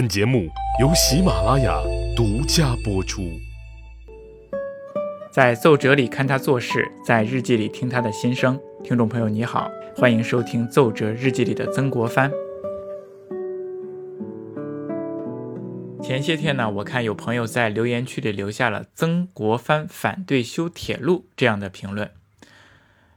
本节目由喜马拉雅独家播出。在奏折里看他做事，在日记里听他的心声。听众朋友你好，欢迎收听奏折日记里的曾国藩。前些天呢，我看有朋友在留言区里留下了“曾国藩反对修铁路”这样的评论。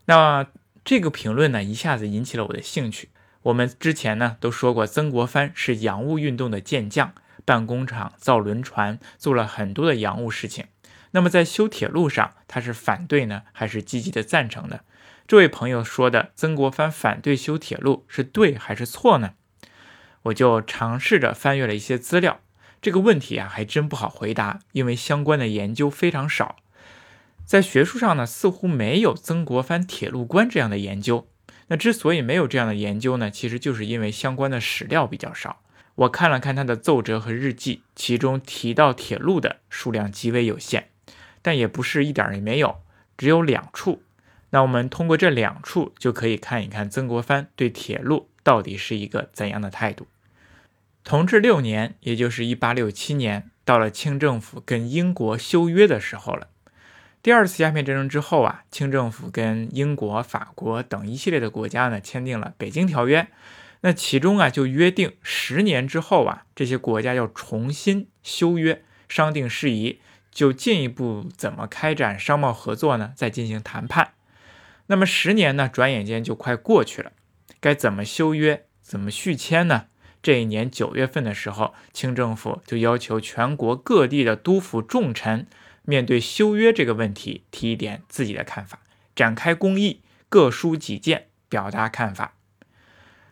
那这个评论呢，一下子引起了我的兴趣。我们之前呢都说过，曾国藩是洋务运动的健将，办工厂、造轮船，做了很多的洋务事情。那么在修铁路上，他是反对呢，还是积极的赞成呢？这位朋友说的曾国藩反对修铁路是对还是错呢？我就尝试着翻阅了一些资料，这个问题啊还真不好回答，因为相关的研究非常少，在学术上呢似乎没有曾国藩铁路观这样的研究。那之所以没有这样的研究呢，其实就是因为相关的史料比较少。我看了看他的奏折和日记，其中提到铁路的数量极为有限，但也不是一点也没有，只有两处。那我们通过这两处就可以看一看曾国藩对铁路到底是一个怎样的态度。同治六年，也就是一八六七年，到了清政府跟英国修约的时候了。第二次鸦片战争之后啊，清政府跟英国、法国等一系列的国家呢签订了《北京条约》，那其中啊就约定十年之后啊，这些国家要重新修约，商定事宜，就进一步怎么开展商贸合作呢？再进行谈判。那么十年呢，转眼间就快过去了，该怎么修约，怎么续签呢？这一年九月份的时候，清政府就要求全国各地的督府重臣。面对修约这个问题，提一点自己的看法，展开公议，各抒己见，表达看法。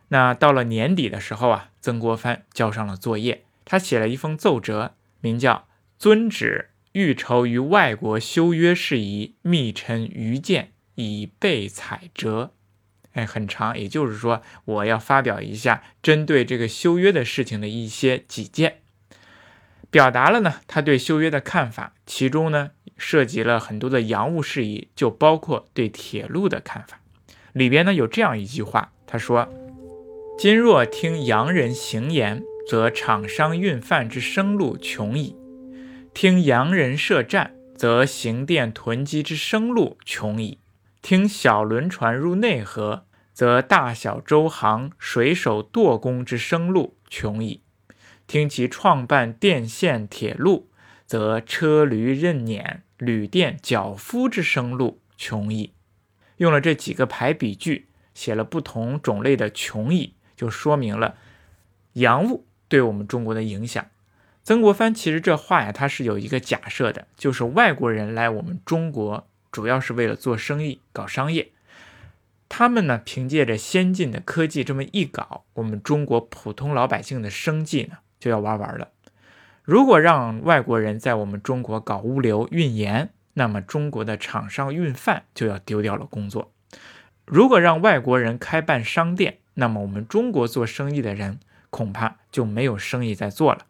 那到了年底的时候啊，曾国藩交上了作业，他写了一封奏折，名叫“遵旨欲筹于外国修约事宜，密陈愚见，以备采折”。哎，很长，也就是说，我要发表一下针对这个修约的事情的一些己见。表达了呢他对修约的看法，其中呢涉及了很多的洋务事宜，就包括对铁路的看法。里边呢有这样一句话，他说：“今若听洋人行言，则厂商运贩之生路穷矣；听洋人设站，则行电囤积之生路穷矣；听小轮船入内河，则大小舟行、水手舵工之生路穷矣。”听其创办电线铁路，则车驴任辇、旅店脚夫之生路穷矣。用了这几个排比句，写了不同种类的穷矣，就说明了洋务对我们中国的影响。曾国藩其实这话呀，他是有一个假设的，就是外国人来我们中国，主要是为了做生意、搞商业。他们呢，凭借着先进的科技这么一搞，我们中国普通老百姓的生计呢？就要玩完了。如果让外国人在我们中国搞物流运盐，那么中国的厂商运贩就要丢掉了工作。如果让外国人开办商店，那么我们中国做生意的人恐怕就没有生意在做了。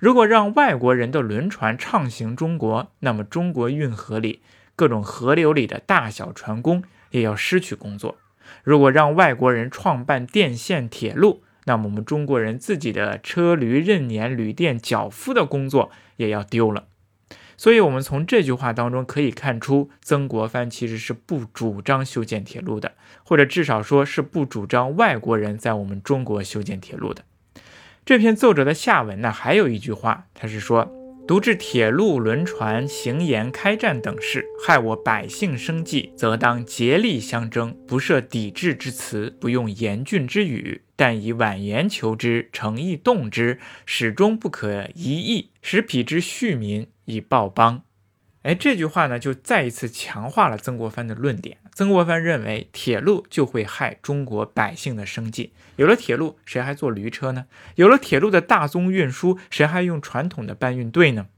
如果让外国人的轮船畅行中国，那么中国运河里各种河流里的大小船工也要失去工作。如果让外国人创办电线铁路，那么我们中国人自己的车驴任年、旅店脚夫的工作也要丢了，所以，我们从这句话当中可以看出，曾国藩其实是不主张修建铁路的，或者至少说是不主张外国人在我们中国修建铁路的。这篇奏折的下文呢，还有一句话，他是说。独至铁路、轮船、行盐、开战等事，害我百姓生计，则当竭力相争，不设抵制之词，不用严峻之语，但以婉言求之，诚意动之，始终不可一意，使彼之恤民，以报邦。哎，这句话呢，就再一次强化了曾国藩的论点。曾国藩认为，铁路就会害中国百姓的生计。有了铁路，谁还坐驴车呢？有了铁路的大宗运输，谁还用传统的搬运队呢？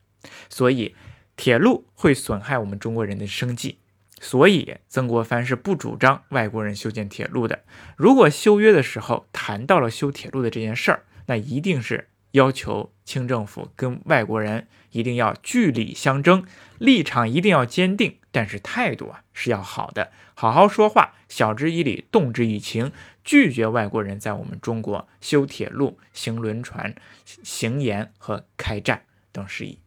所以，铁路会损害我们中国人的生计。所以，曾国藩是不主张外国人修建铁路的。如果修约的时候谈到了修铁路的这件事儿，那一定是。要求清政府跟外国人一定要据理相争，立场一定要坚定，但是态度啊是要好的，好好说话，晓之以理，动之以情，拒绝外国人在我们中国修铁路、行轮船、行盐和开战等事宜。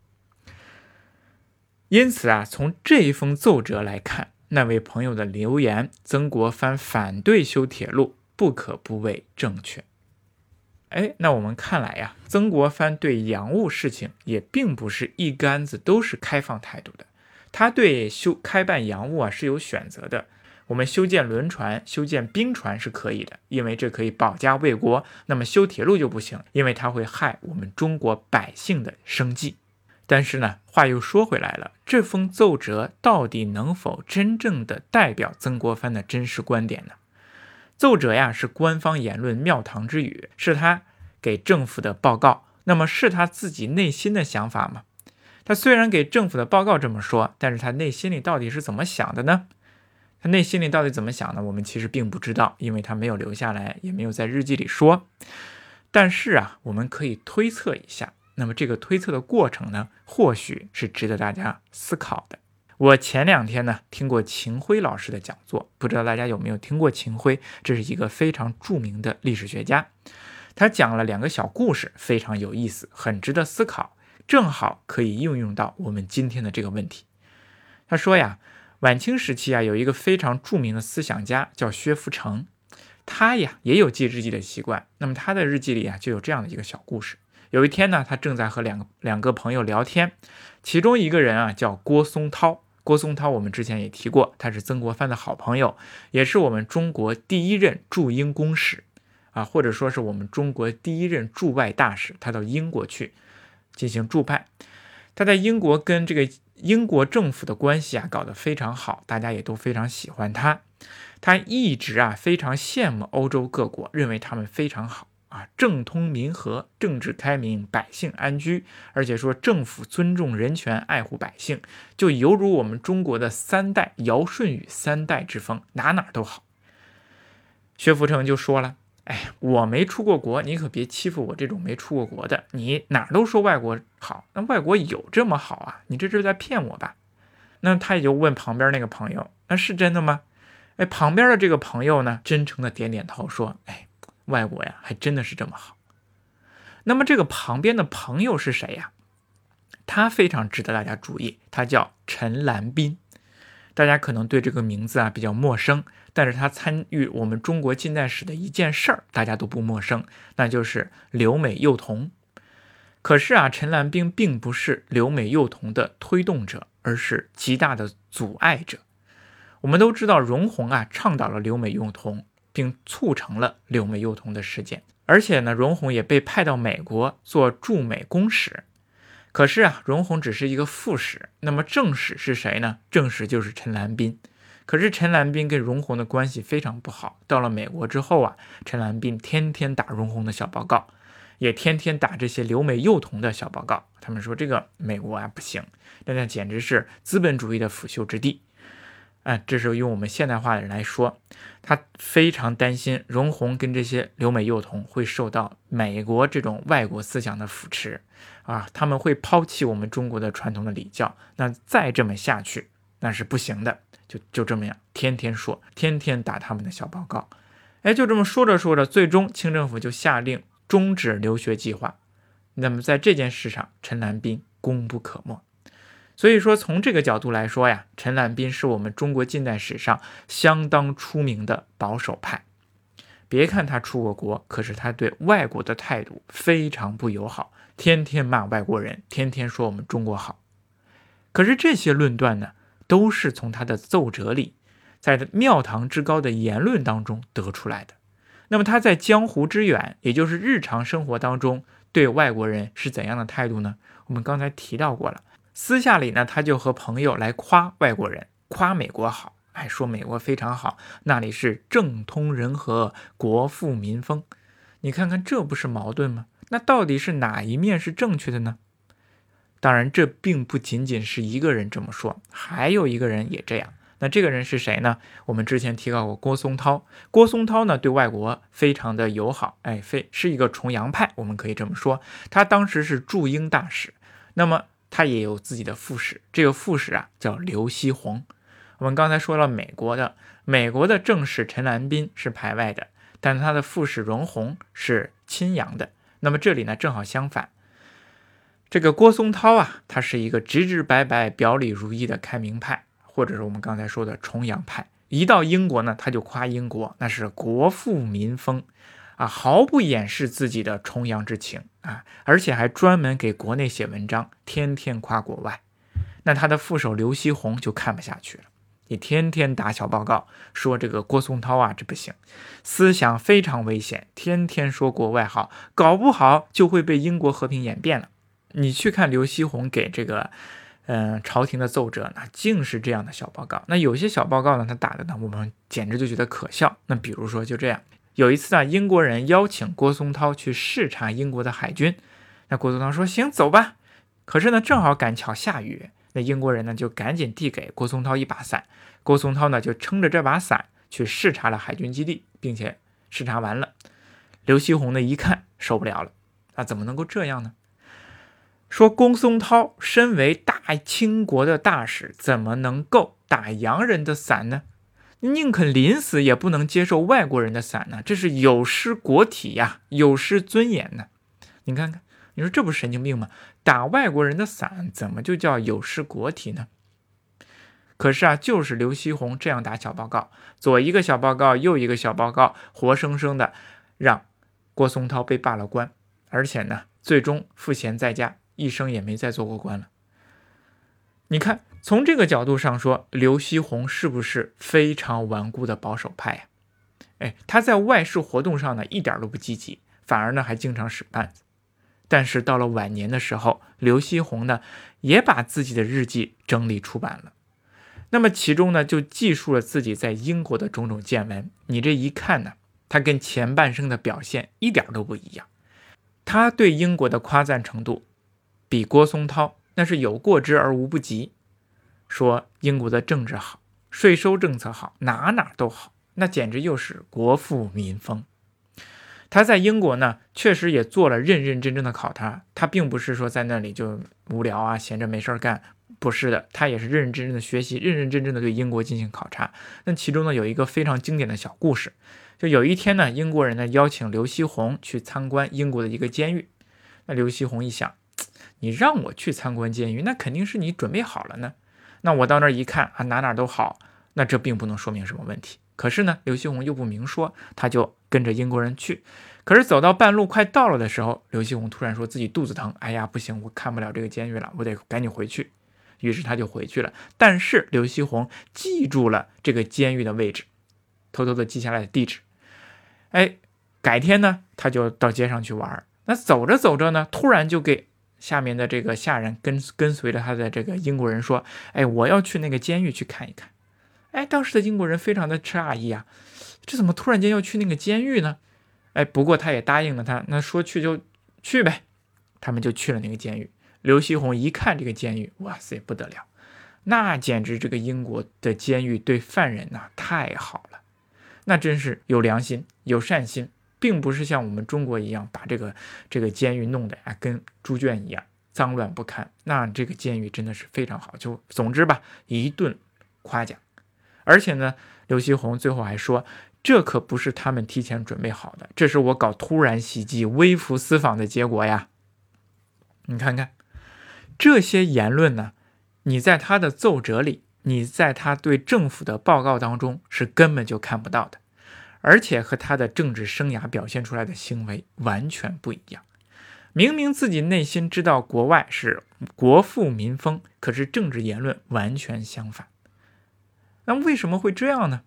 因此啊，从这一封奏折来看，那位朋友的留言，曾国藩反对修铁路，不可不谓正确。哎，那我们看来呀，曾国藩对洋务事情也并不是一竿子都是开放态度的，他对修开办洋务啊是有选择的。我们修建轮船、修建兵船是可以的，因为这可以保家卫国。那么修铁路就不行，因为它会害我们中国百姓的生计。但是呢，话又说回来了，这封奏折到底能否真正的代表曾国藩的真实观点呢？奏折呀是官方言论庙堂之语，是他给政府的报告。那么是他自己内心的想法吗？他虽然给政府的报告这么说，但是他内心里到底是怎么想的呢？他内心里到底怎么想的？我们其实并不知道，因为他没有留下来，也没有在日记里说。但是啊，我们可以推测一下。那么这个推测的过程呢，或许是值得大家思考的。我前两天呢听过秦晖老师的讲座，不知道大家有没有听过秦晖？这是一个非常著名的历史学家，他讲了两个小故事，非常有意思，很值得思考，正好可以应用到我们今天的这个问题。他说呀，晚清时期啊，有一个非常著名的思想家叫薛福成，他呀也有记日记的习惯。那么他的日记里啊就有这样的一个小故事。有一天呢，他正在和两个两个朋友聊天，其中一个人啊叫郭松涛。郭松涛我们之前也提过，他是曾国藩的好朋友，也是我们中国第一任驻英公使啊，或者说是我们中国第一任驻外大使。他到英国去进行驻派，他在英国跟这个英国政府的关系啊搞得非常好，大家也都非常喜欢他。他一直啊非常羡慕欧洲各国，认为他们非常好。啊，政通民和，政治开明，百姓安居，而且说政府尊重人权，爱护百姓，就犹如我们中国的三代尧舜禹三代之风，哪哪都好。薛福成就说了：“哎，我没出过国，你可别欺负我这种没出过国的。你哪都说外国好，那外国有这么好啊？你这是在骗我吧？”那他也就问旁边那个朋友：“那是真的吗？”哎，旁边的这个朋友呢，真诚的点点头说：“哎。”外国呀，还真的是这么好。那么这个旁边的朋友是谁呀？他非常值得大家注意，他叫陈兰斌。大家可能对这个名字啊比较陌生，但是他参与我们中国近代史的一件事儿，大家都不陌生，那就是留美幼童。可是啊，陈兰斌并不是留美幼童的推动者，而是极大的阻碍者。我们都知道，容闳啊倡导了留美幼童。并促成了留美幼童的事件，而且呢，容闳也被派到美国做驻美公使。可是啊，容闳只是一个副使，那么正使是谁呢？正使就是陈兰斌。可是陈兰斌跟容闳的关系非常不好。到了美国之后啊，陈兰斌天天打容闳的小报告，也天天打这些留美幼童的小报告。他们说这个美国啊不行，那那简直是资本主义的腐朽之地。哎，这是用我们现代化的人来说，他非常担心容闳跟这些留美幼童会受到美国这种外国思想的扶持啊，他们会抛弃我们中国的传统的礼教。那再这么下去，那是不行的。就就这么样，天天说，天天打他们的小报告。哎，就这么说着说着，最终清政府就下令终止留学计划。那么在这件事上，陈兰斌功不可没。所以说，从这个角度来说呀，陈兰斌是我们中国近代史上相当出名的保守派。别看他出过国，可是他对外国的态度非常不友好，天天骂外国人，天天说我们中国好。可是这些论断呢，都是从他的奏折里，在庙堂之高的言论当中得出来的。那么他在江湖之远，也就是日常生活当中，对外国人是怎样的态度呢？我们刚才提到过了。私下里呢，他就和朋友来夸外国人，夸美国好，哎，说美国非常好，那里是政通人和，国富民丰。你看看，这不是矛盾吗？那到底是哪一面是正确的呢？当然，这并不仅仅是一个人这么说，还有一个人也这样。那这个人是谁呢？我们之前提到过郭松涛。郭松涛呢，对外国非常的友好，哎，非是一个崇洋派，我们可以这么说。他当时是驻英大使，那么。他也有自己的副使，这个副使啊叫刘锡鸿。我们刚才说了美国的，美国的正使陈兰斌是排外的，但他的副使荣闳是亲洋的。那么这里呢，正好相反。这个郭松涛啊，他是一个直直白白、表里如一的开明派，或者是我们刚才说的崇洋派。一到英国呢，他就夸英国那是国富民丰，啊，毫不掩饰自己的崇洋之情啊，而且还专门给国内写文章，天天夸国外。那他的副手刘锡鸿就看不下去了，你天天打小报告说这个郭松涛啊，这不行，思想非常危险，天天说国外好，搞不好就会被英国和平演变了。你去看刘锡鸿给这个，嗯，朝廷的奏折，呢竟是这样的小报告。那有些小报告呢，他打的呢，我们简直就觉得可笑。那比如说就这样，有一次啊，英国人邀请郭松涛去视察英国的海军，那郭松涛说行走吧。可是呢，正好赶巧下雨，那英国人呢就赶紧递给郭松涛一把伞。郭松涛呢就撑着这把伞去视察了海军基地，并且视察完了，刘锡鸿呢一看受不了了，那怎么能够这样呢？说公松涛身为大清国的大使，怎么能够打洋人的伞呢？宁肯临死也不能接受外国人的伞呢？这是有失国体呀，有失尊严呢。你看看，你说这不是神经病吗？打外国人的伞怎么就叫有失国体呢？可是啊，就是刘锡鸿这样打小报告，左一个小报告，右一个小报告，活生生的让郭松涛被罢了官，而且呢，最终赋闲在家。一生也没再做过官了。你看，从这个角度上说，刘锡鸿是不是非常顽固的保守派呀？哎，他在外事活动上呢，一点都不积极，反而呢还经常使绊子。但是到了晚年的时候，刘锡鸿呢也把自己的日记整理出版了。那么其中呢就记述了自己在英国的种种见闻。你这一看呢，他跟前半生的表现一点都不一样。他对英国的夸赞程度。比郭松涛那是有过之而无不及，说英国的政治好，税收政策好，哪哪都好，那简直又是国富民丰。他在英国呢，确实也做了认认真真的考察，他并不是说在那里就无聊啊，闲着没事儿干，不是的，他也是认认真真的学习，认认真真的对英国进行考察。那其中呢，有一个非常经典的小故事，就有一天呢，英国人呢邀请刘锡鸿去参观英国的一个监狱，那刘锡鸿一想。你让我去参观监狱，那肯定是你准备好了呢。那我到那儿一看啊，哪哪都好，那这并不能说明什么问题。可是呢，刘锡鸿又不明说，他就跟着英国人去。可是走到半路快到了的时候，刘锡鸿突然说自己肚子疼，哎呀，不行，我看不了这个监狱了，我得赶紧回去。于是他就回去了。但是刘锡鸿记住了这个监狱的位置，偷偷的记下来的地址。哎，改天呢，他就到街上去玩。那走着走着呢，突然就给。下面的这个下人跟跟随着他的这个英国人说：“哎，我要去那个监狱去看一看。”哎，当时的英国人非常的诧异啊，这怎么突然间要去那个监狱呢？哎，不过他也答应了他，那说去就去呗。他们就去了那个监狱。刘锡鸿一看这个监狱，哇塞，不得了，那简直这个英国的监狱对犯人呐太好了，那真是有良心、有善心。并不是像我们中国一样把这个这个监狱弄得啊跟猪圈一样脏乱不堪。那这个监狱真的是非常好，就总之吧，一顿夸奖。而且呢，刘锡鸿最后还说，这可不是他们提前准备好的，这是我搞突然袭击、微服私访的结果呀。你看看这些言论呢，你在他的奏折里，你在他对政府的报告当中是根本就看不到的。而且和他的政治生涯表现出来的行为完全不一样。明明自己内心知道国外是国富民丰，可是政治言论完全相反。那为什么会这样呢？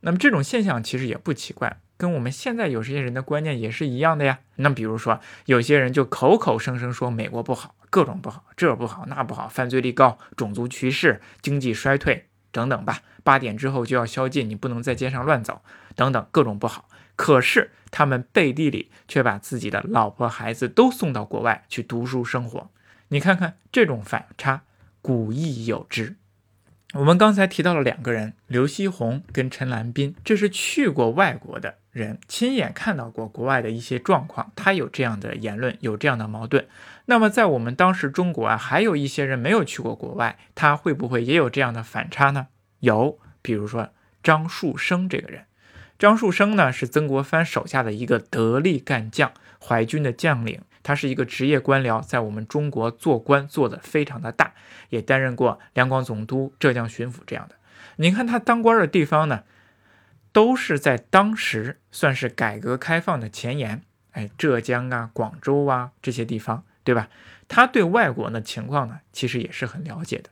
那么这种现象其实也不奇怪，跟我们现在有些人的观念也是一样的呀。那比如说，有些人就口口声声说美国不好，各种不好，这不好那不好，犯罪率高，种族歧视，经济衰退。等等吧，八点之后就要宵禁，你不能在街上乱走，等等各种不好。可是他们背地里却把自己的老婆孩子都送到国外去读书生活。你看看这种反差，古亦有之。我们刚才提到了两个人，刘锡鸿跟陈兰斌，这是去过外国的人，亲眼看到过国外的一些状况，他有这样的言论，有这样的矛盾。那么在我们当时中国啊，还有一些人没有去过国外，他会不会也有这样的反差呢？有，比如说张树声这个人，张树声呢是曾国藩手下的一个得力干将，淮军的将领，他是一个职业官僚，在我们中国做官做得非常的大，也担任过两广总督、浙江巡抚这样的。你看他当官的地方呢，都是在当时算是改革开放的前沿，哎，浙江啊、广州啊这些地方，对吧？他对外国的情况呢，其实也是很了解的。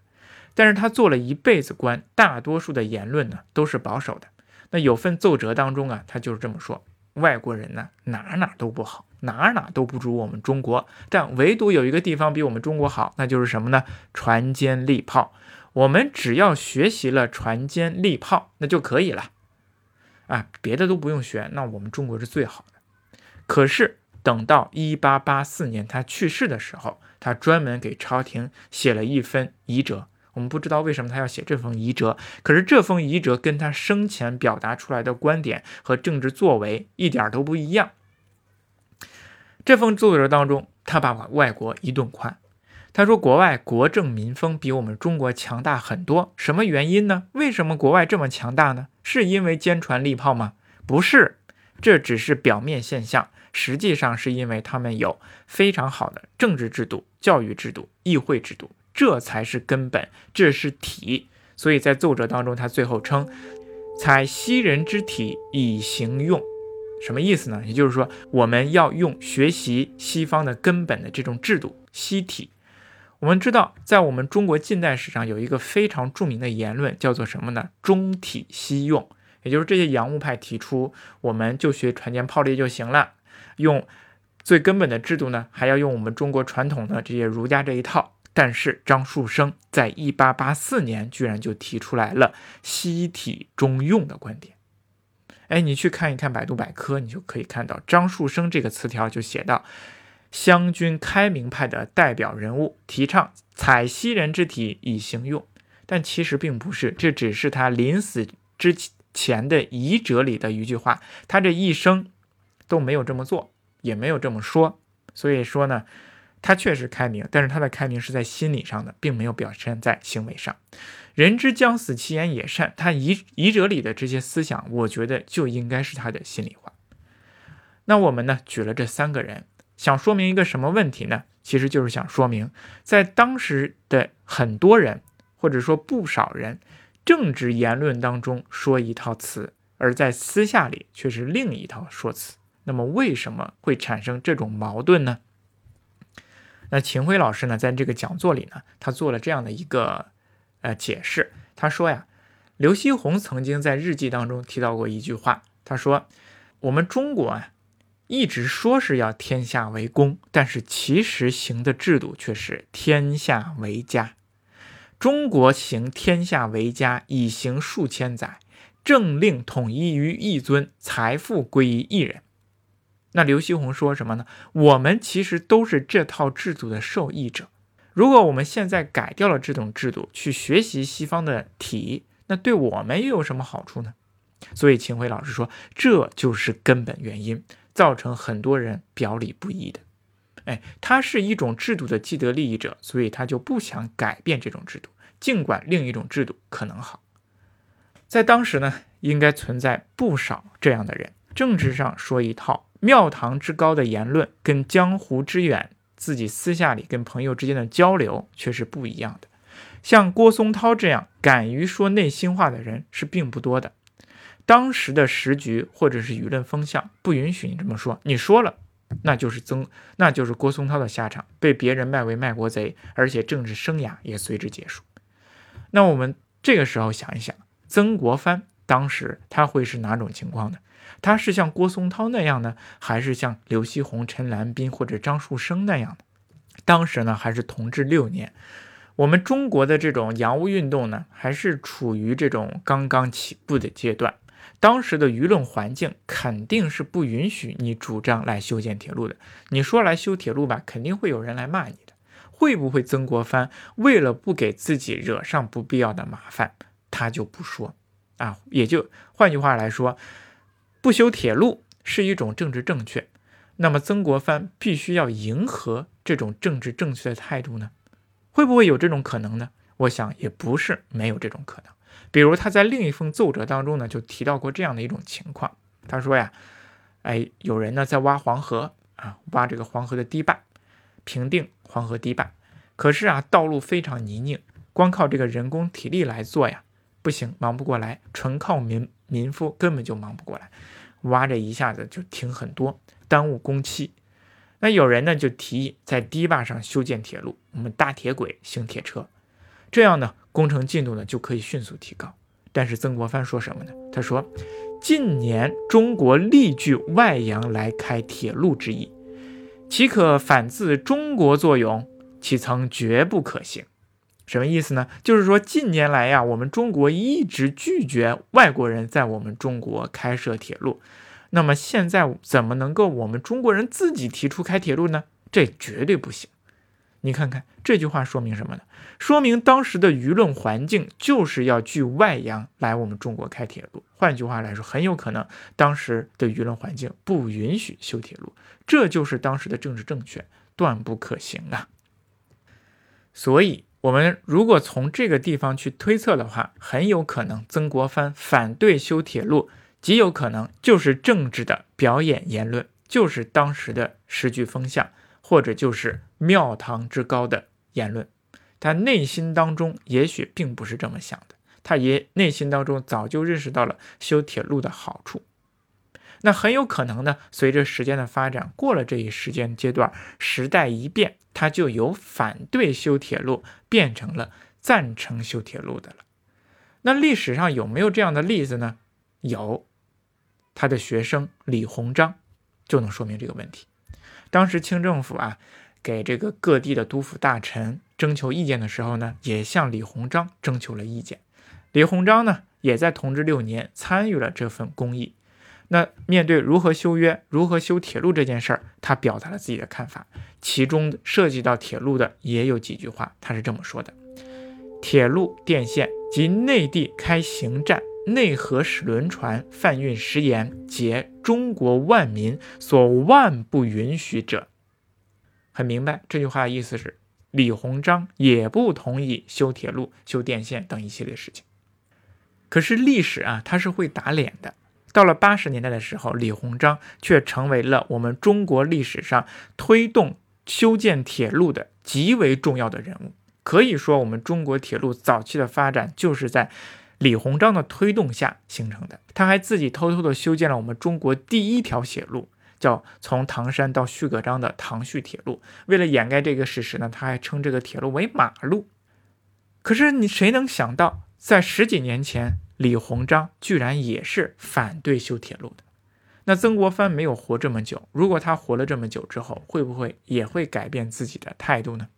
但是他做了一辈子官，大多数的言论呢都是保守的。那有份奏折当中啊，他就是这么说：外国人呢哪哪都不好，哪哪都不如我们中国，但唯独有一个地方比我们中国好，那就是什么呢？船坚利炮。我们只要学习了船坚利炮，那就可以了。啊，别的都不用学，那我们中国是最好的。可是等到一八八四年他去世的时候，他专门给朝廷写了一份遗折。我们不知道为什么他要写这封遗折，可是这封遗折跟他生前表达出来的观点和政治作为一点都不一样。这封奏折当中，他把外国一顿夸，他说国外国政民风比我们中国强大很多，什么原因呢？为什么国外这么强大呢？是因为坚船利炮吗？不是，这只是表面现象，实际上是因为他们有非常好的政治制度、教育制度、议会制度。这才是根本，这是体。所以在奏折当中，他最后称：“采西人之体以行用。”什么意思呢？也就是说，我们要用学习西方的根本的这种制度——西体。我们知道，在我们中国近代史上有一个非常著名的言论，叫做什么呢？“中体西用”。也就是这些洋务派提出，我们就学船坚炮利就行了，用最根本的制度呢，还要用我们中国传统的这些儒家这一套。但是张树声在一八八四年居然就提出来了“西体中用”的观点。哎，你去看一看百度百科，你就可以看到张树声这个词条就写到：湘军开明派的代表人物，提倡采西人之体以行用。但其实并不是，这只是他临死之前的遗折里的一句话。他这一生都没有这么做，也没有这么说。所以说呢。他确实开明，但是他的开明是在心理上的，并没有表现在行为上。人之将死，其言也善。他遗遗者里的这些思想，我觉得就应该是他的心里话。那我们呢，举了这三个人，想说明一个什么问题呢？其实就是想说明，在当时的很多人，或者说不少人，政治言论当中说一套词，而在私下里却是另一套说辞。那么为什么会产生这种矛盾呢？那秦晖老师呢，在这个讲座里呢，他做了这样的一个呃解释。他说呀，刘锡鸿曾经在日记当中提到过一句话，他说：“我们中国啊，一直说是要天下为公，但是其实行的制度却是天下为家。中国行天下为家已行数千载，政令统一于一尊，财富归于一人。”那刘锡鸿说什么呢？我们其实都是这套制度的受益者。如果我们现在改掉了这种制度，去学习西方的体，那对我们又有什么好处呢？所以秦晖老师说，这就是根本原因，造成很多人表里不一的。哎，他是一种制度的既得利益者，所以他就不想改变这种制度，尽管另一种制度可能好。在当时呢，应该存在不少这样的人，政治上说一套。庙堂之高的言论跟江湖之远，自己私下里跟朋友之间的交流却是不一样的。像郭松涛这样敢于说内心话的人是并不多的。当时的时局或者是舆论风向不允许你这么说，你说了，那就是曾，那就是郭松涛的下场，被别人卖为卖国贼，而且政治生涯也随之结束。那我们这个时候想一想，曾国藩当时他会是哪种情况呢？他是像郭松涛那样呢，还是像刘锡鸿、陈兰斌或者张树声那样的？当时呢，还是同治六年，我们中国的这种洋务运动呢，还是处于这种刚刚起步的阶段。当时的舆论环境肯定是不允许你主张来修建铁路的。你说来修铁路吧，肯定会有人来骂你的。会不会曾国藩为了不给自己惹上不必要的麻烦，他就不说啊？也就换句话来说。不修铁路是一种政治正确，那么曾国藩必须要迎合这种政治正确的态度呢？会不会有这种可能呢？我想也不是没有这种可能。比如他在另一封奏折当中呢，就提到过这样的一种情况。他说呀，哎，有人呢在挖黄河啊，挖这个黄河的堤坝，平定黄河堤坝。可是啊，道路非常泥泞，光靠这个人工体力来做呀，不行，忙不过来。纯靠民民夫根本就忙不过来，挖着一下子就停很多，耽误工期。那有人呢就提议在堤坝上修建铁路，我们大铁轨行铁车，这样呢工程进度呢就可以迅速提高。但是曾国藩说什么呢？他说：“近年中国力拒外洋来开铁路之意，岂可反自中国作用？岂曾绝不可行？”什么意思呢？就是说近年来呀，我们中国一直拒绝外国人在我们中国开设铁路。那么现在怎么能够我们中国人自己提出开铁路呢？这绝对不行。你看看这句话说明什么呢？说明当时的舆论环境就是要拒外洋来我们中国开铁路。换句话来说，很有可能当时的舆论环境不允许修铁路，这就是当时的政治正确，断不可行啊。所以，我们如果从这个地方去推测的话，很有可能曾国藩反对修铁路，极有可能就是政治的表演言论，就是当时的时局风向。或者就是庙堂之高的言论，他内心当中也许并不是这么想的，他也内心当中早就认识到了修铁路的好处。那很有可能呢，随着时间的发展，过了这一时间阶段，时代一变，他就由反对修铁路变成了赞成修铁路的了。那历史上有没有这样的例子呢？有，他的学生李鸿章就能说明这个问题。当时清政府啊，给这个各地的督抚大臣征求意见的时候呢，也向李鸿章征求了意见。李鸿章呢，也在同治六年参与了这份公议。那面对如何修约、如何修铁路这件事儿，他表达了自己的看法。其中涉及到铁路的也有几句话，他是这么说的：“铁路、电线及内地开行站。”内河使轮船贩运食盐，皆中国万民所万不允许者。很明白，这句话的意思是，李鸿章也不同意修铁路、修电线等一系列事情。可是历史啊，它是会打脸的。到了八十年代的时候，李鸿章却成为了我们中国历史上推动修建铁路的极为重要的人物。可以说，我们中国铁路早期的发展就是在。李鸿章的推动下形成的，他还自己偷偷的修建了我们中国第一条铁路，叫从唐山到旭葛章的唐胥铁路。为了掩盖这个事实呢，他还称这个铁路为马路。可是你谁能想到，在十几年前，李鸿章居然也是反对修铁路的？那曾国藩没有活这么久，如果他活了这么久之后，会不会也会改变自己的态度呢？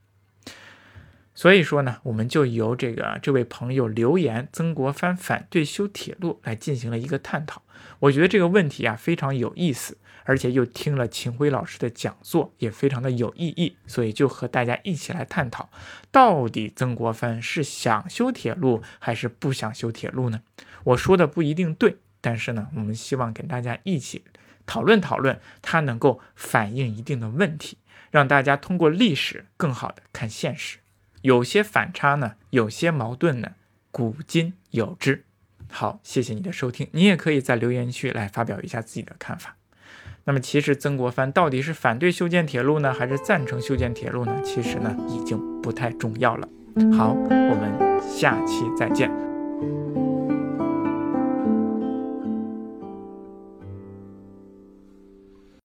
所以说呢，我们就由这个这位朋友留言，曾国藩反对修铁路来进行了一个探讨。我觉得这个问题啊非常有意思，而且又听了秦晖老师的讲座，也非常的有意义。所以就和大家一起来探讨，到底曾国藩是想修铁路还是不想修铁路呢？我说的不一定对，但是呢，我们希望跟大家一起讨论讨论，它能够反映一定的问题，让大家通过历史更好的看现实。有些反差呢，有些矛盾呢，古今有之。好，谢谢你的收听，你也可以在留言区来发表一下自己的看法。那么，其实曾国藩到底是反对修建铁路呢，还是赞成修建铁路呢？其实呢，已经不太重要了。好，我们下期再见。